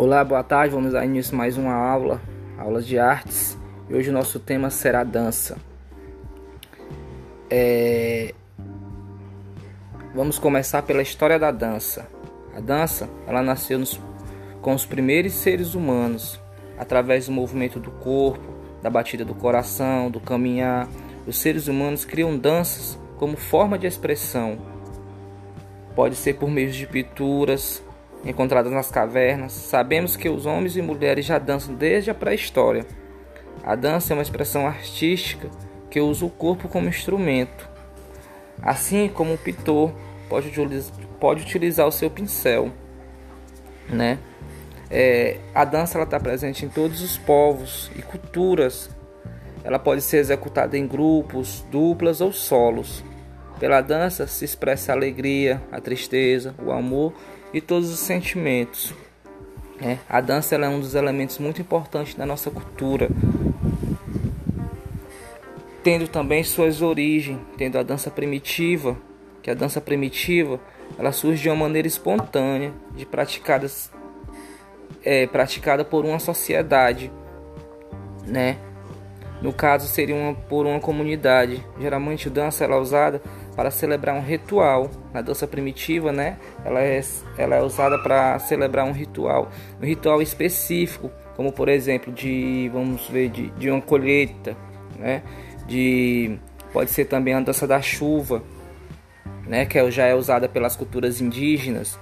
Olá, boa tarde. Vamos dar início a mais uma aula, aula de artes. E hoje o nosso tema será dança. É... Vamos começar pela história da dança. A dança, ela nasceu nos... com os primeiros seres humanos, através do movimento do corpo, da batida do coração, do caminhar. Os seres humanos criam danças como forma de expressão. Pode ser por meio de pinturas, encontradas nas cavernas, sabemos que os homens e mulheres já dançam desde a pré-história. A dança é uma expressão artística que usa o corpo como instrumento. Assim como o pintor pode utilizar, pode utilizar o seu pincel, né? É, a dança está presente em todos os povos e culturas. Ela pode ser executada em grupos, duplas ou solos. Pela dança se expressa a alegria, a tristeza, o amor e todos os sentimentos. É, a dança é um dos elementos muito importantes da nossa cultura, tendo também suas origens, tendo a dança primitiva, que a dança primitiva ela surge de uma maneira espontânea, de praticadas é, praticada por uma sociedade, né? No caso seria uma, por uma comunidade. Geralmente a dança ela é usada para celebrar um ritual. Na dança primitiva, né? Ela é, ela é usada para celebrar um ritual, um ritual específico, como por exemplo de, vamos ver, de, de uma colheita, né? De pode ser também a dança da chuva, né? Que é, já é usada pelas culturas indígenas.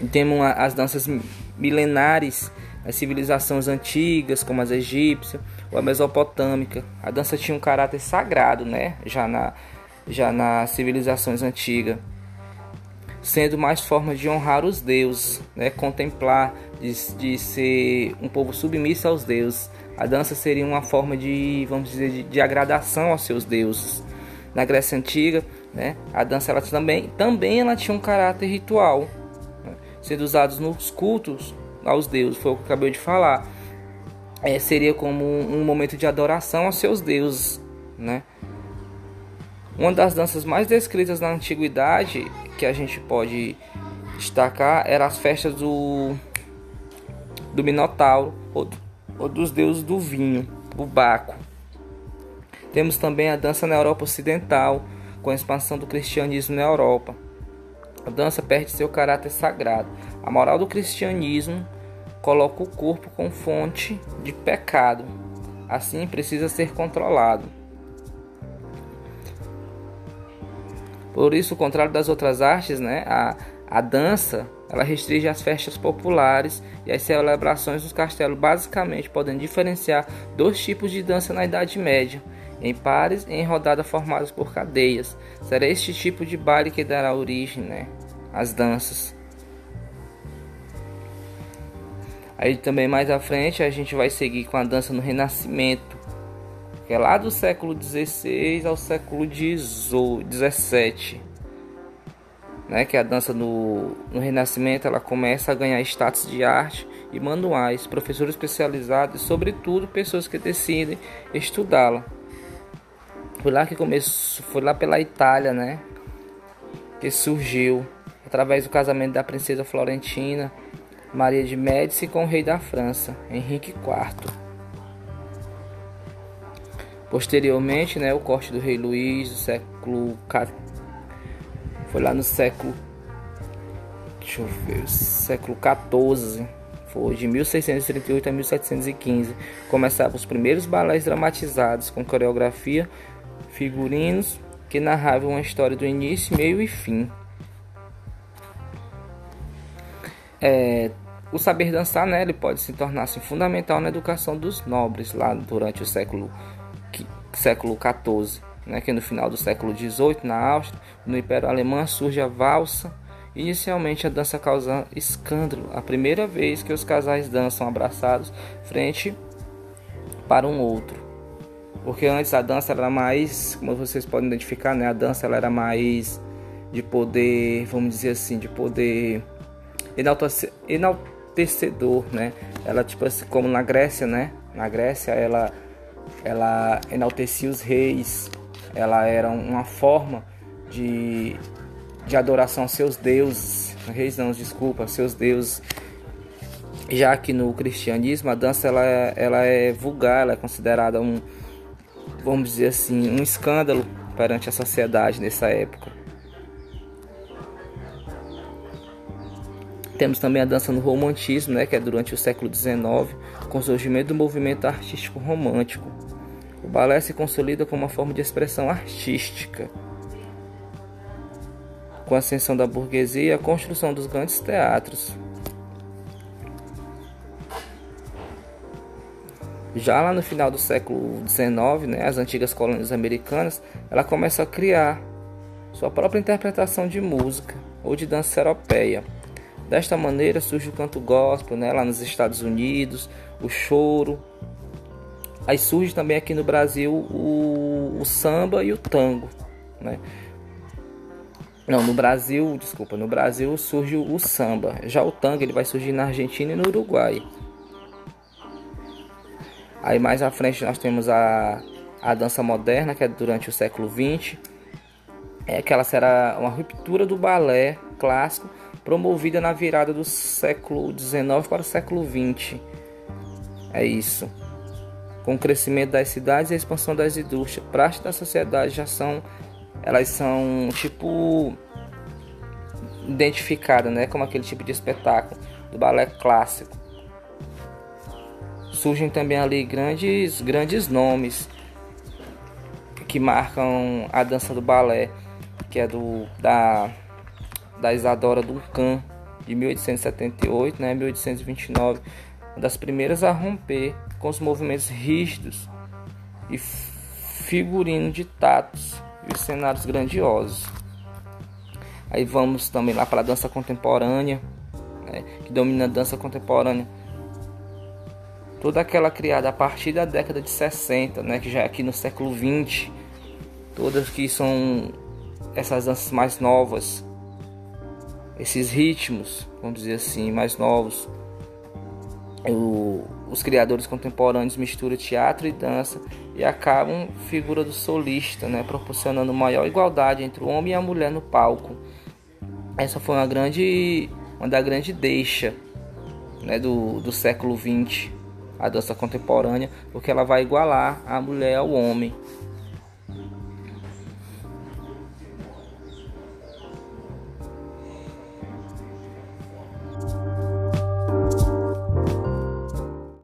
E temos as danças milenares, as civilizações antigas, como as egípcias ou a mesopotâmica. A dança tinha um caráter sagrado, né? Já na já nas civilizações antigas, sendo mais formas de honrar os deuses, né? contemplar, de, de ser um povo submisso aos deuses. A dança seria uma forma de, vamos dizer, de, de agradação aos seus deuses. Na Grécia Antiga, né? a dança ela também, também ela tinha um caráter ritual, né? sendo usados nos cultos aos deuses, foi o que eu acabei de falar. É, seria como um, momento de adoração aos seus deuses, né? Uma das danças mais descritas na antiguidade que a gente pode destacar era as festas do, do Minotauro ou, ou dos deuses do vinho, o Baco. Temos também a dança na Europa Ocidental, com a expansão do cristianismo na Europa. A dança perde seu caráter sagrado. A moral do cristianismo coloca o corpo como fonte de pecado, assim precisa ser controlado. Por isso, ao contrário das outras artes, né, a, a dança ela restringe as festas populares e as celebrações dos castelos. Basicamente, podem diferenciar dois tipos de dança na Idade Média, em pares e em rodadas formadas por cadeias. Será este tipo de baile que dará origem né, às danças. Aí também mais à frente a gente vai seguir com a dança no Renascimento que é lá do século XVI ao século XVII, né? Que a dança no, no Renascimento ela começa a ganhar status de arte e manuais, professores especializados e, sobretudo, pessoas que decidem estudá-la. Foi lá que começou, foi lá pela Itália, né? Que surgiu através do casamento da princesa florentina Maria de Médici com o rei da França, Henrique IV. Posteriormente, né, o corte do rei Luís do século foi lá no século deixa eu ver, século 14, foi de 1638 a 1715, começavam os primeiros balés dramatizados com coreografia, figurinos que narravam uma história do início, meio e fim. É, o saber dançar, né, ele pode se tornar assim, fundamental na educação dos nobres lá durante o século século XIV, né, que no final do século XVIII, na Áustria, no Império Alemão, surge a valsa. Inicialmente a dança causa escândalo, a primeira vez que os casais dançam abraçados frente para um outro. Porque antes a dança era mais, como vocês podem identificar, né, a dança ela era mais de poder, vamos dizer assim, de poder enaltecedor, né? Ela tipo assim, como na Grécia, né? Na Grécia ela ela enaltecia os reis, ela era uma forma de, de adoração aos seus deuses, reis não, desculpa, seus deuses. Já que no cristianismo a dança ela, ela é vulgar, ela é considerada um, vamos dizer assim, um escândalo perante a sociedade nessa época. Temos também a dança no romantismo, né, que é durante o século XIX, com o surgimento do movimento artístico romântico. O balé se consolida como uma forma de expressão artística. Com a ascensão da burguesia e a construção dos grandes teatros. Já lá no final do século XIX, né, as antigas colônias americanas, ela começa a criar sua própria interpretação de música ou de dança europeia Desta maneira surge o canto gospel, né, lá nos Estados Unidos, o choro. Aí surge também aqui no Brasil o, o samba e o tango, né? Não, no Brasil, desculpa, no Brasil surge o samba. Já o tango ele vai surgir na Argentina e no Uruguai. Aí mais à frente nós temos a, a dança moderna, que é durante o século XX. É que ela será uma ruptura do balé clássico promovida na virada do século XIX para o século XX. É isso. Com o crescimento das cidades e a expansão das indústrias, parte da sociedade já são, elas são tipo identificadas, né, como aquele tipo de espetáculo do balé clássico. Surgem também ali grandes, grandes nomes que marcam a dança do balé, que é do da da Isadora Duncan, de 1878 né, 1829, uma das primeiras a romper com os movimentos rígidos e figurino de tatos e os cenários grandiosos. Aí vamos também lá para a dança contemporânea, né, que domina a dança contemporânea. Toda aquela criada a partir da década de 60, né, que já é aqui no século 20, todas que são essas danças mais novas, esses ritmos, vamos dizer assim, mais novos. O, os criadores contemporâneos misturam teatro e dança e acabam figura do solista, né, proporcionando maior igualdade entre o homem e a mulher no palco. Essa foi uma grande, uma da grande deixa né, do, do século XX, a dança contemporânea, porque ela vai igualar a mulher ao homem.